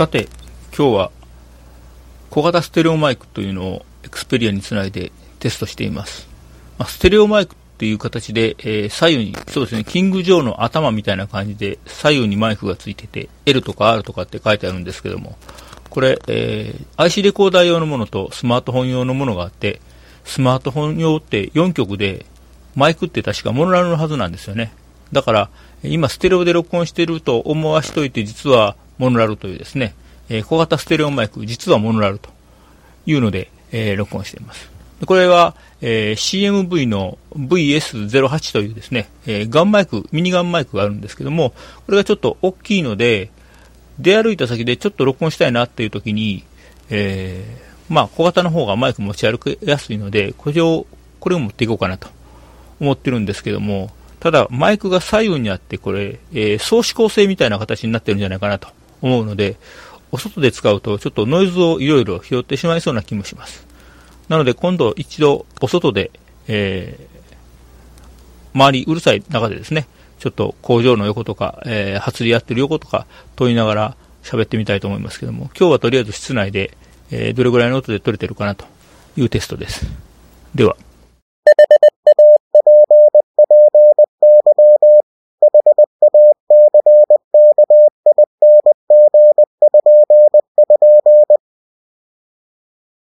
さて、今日は小型ステレオマイクというのをエクスペリアにつないでテストしています。まあ、ステレオマイクっていう形で、えー、左右に、そうですね、キング・ジョーの頭みたいな感じで左右にマイクがついてて、L とか R とかって書いてあるんですけども、これ、えー、IC レコーダー用のものとスマートフォン用のものがあって、スマートフォン用って4曲で、マイクって確かモノラルのはずなんですよね。だから、今ステレオで録音してると思わしといて、実はモノラルというですね、え、小型ステレオマイク、実はモノラルというので、え、録音しています。これは、え、CMV の VS08 というですね、え、ガンマイク、ミニガンマイクがあるんですけども、これがちょっと大きいので、出歩いた先でちょっと録音したいなっていう時に、えー、まあ小型の方がマイク持ち歩きやすいので、これを、これを持っていこうかなと思ってるんですけども、ただマイクが左右にあってこれ、えー、相指向性みたいな形になってるんじゃないかなと思うので、お外で使うとちょっとノイズをいろいろ拾ってしまいそうな気もします。なので今度一度お外で、えー、周りうるさい中でですね、ちょっと工場の横とか、えー、発りやってる横とか問いながら喋ってみたいと思いますけども、今日はとりあえず室内で、えー、どれぐらいの音で撮れてるかなというテストです。では。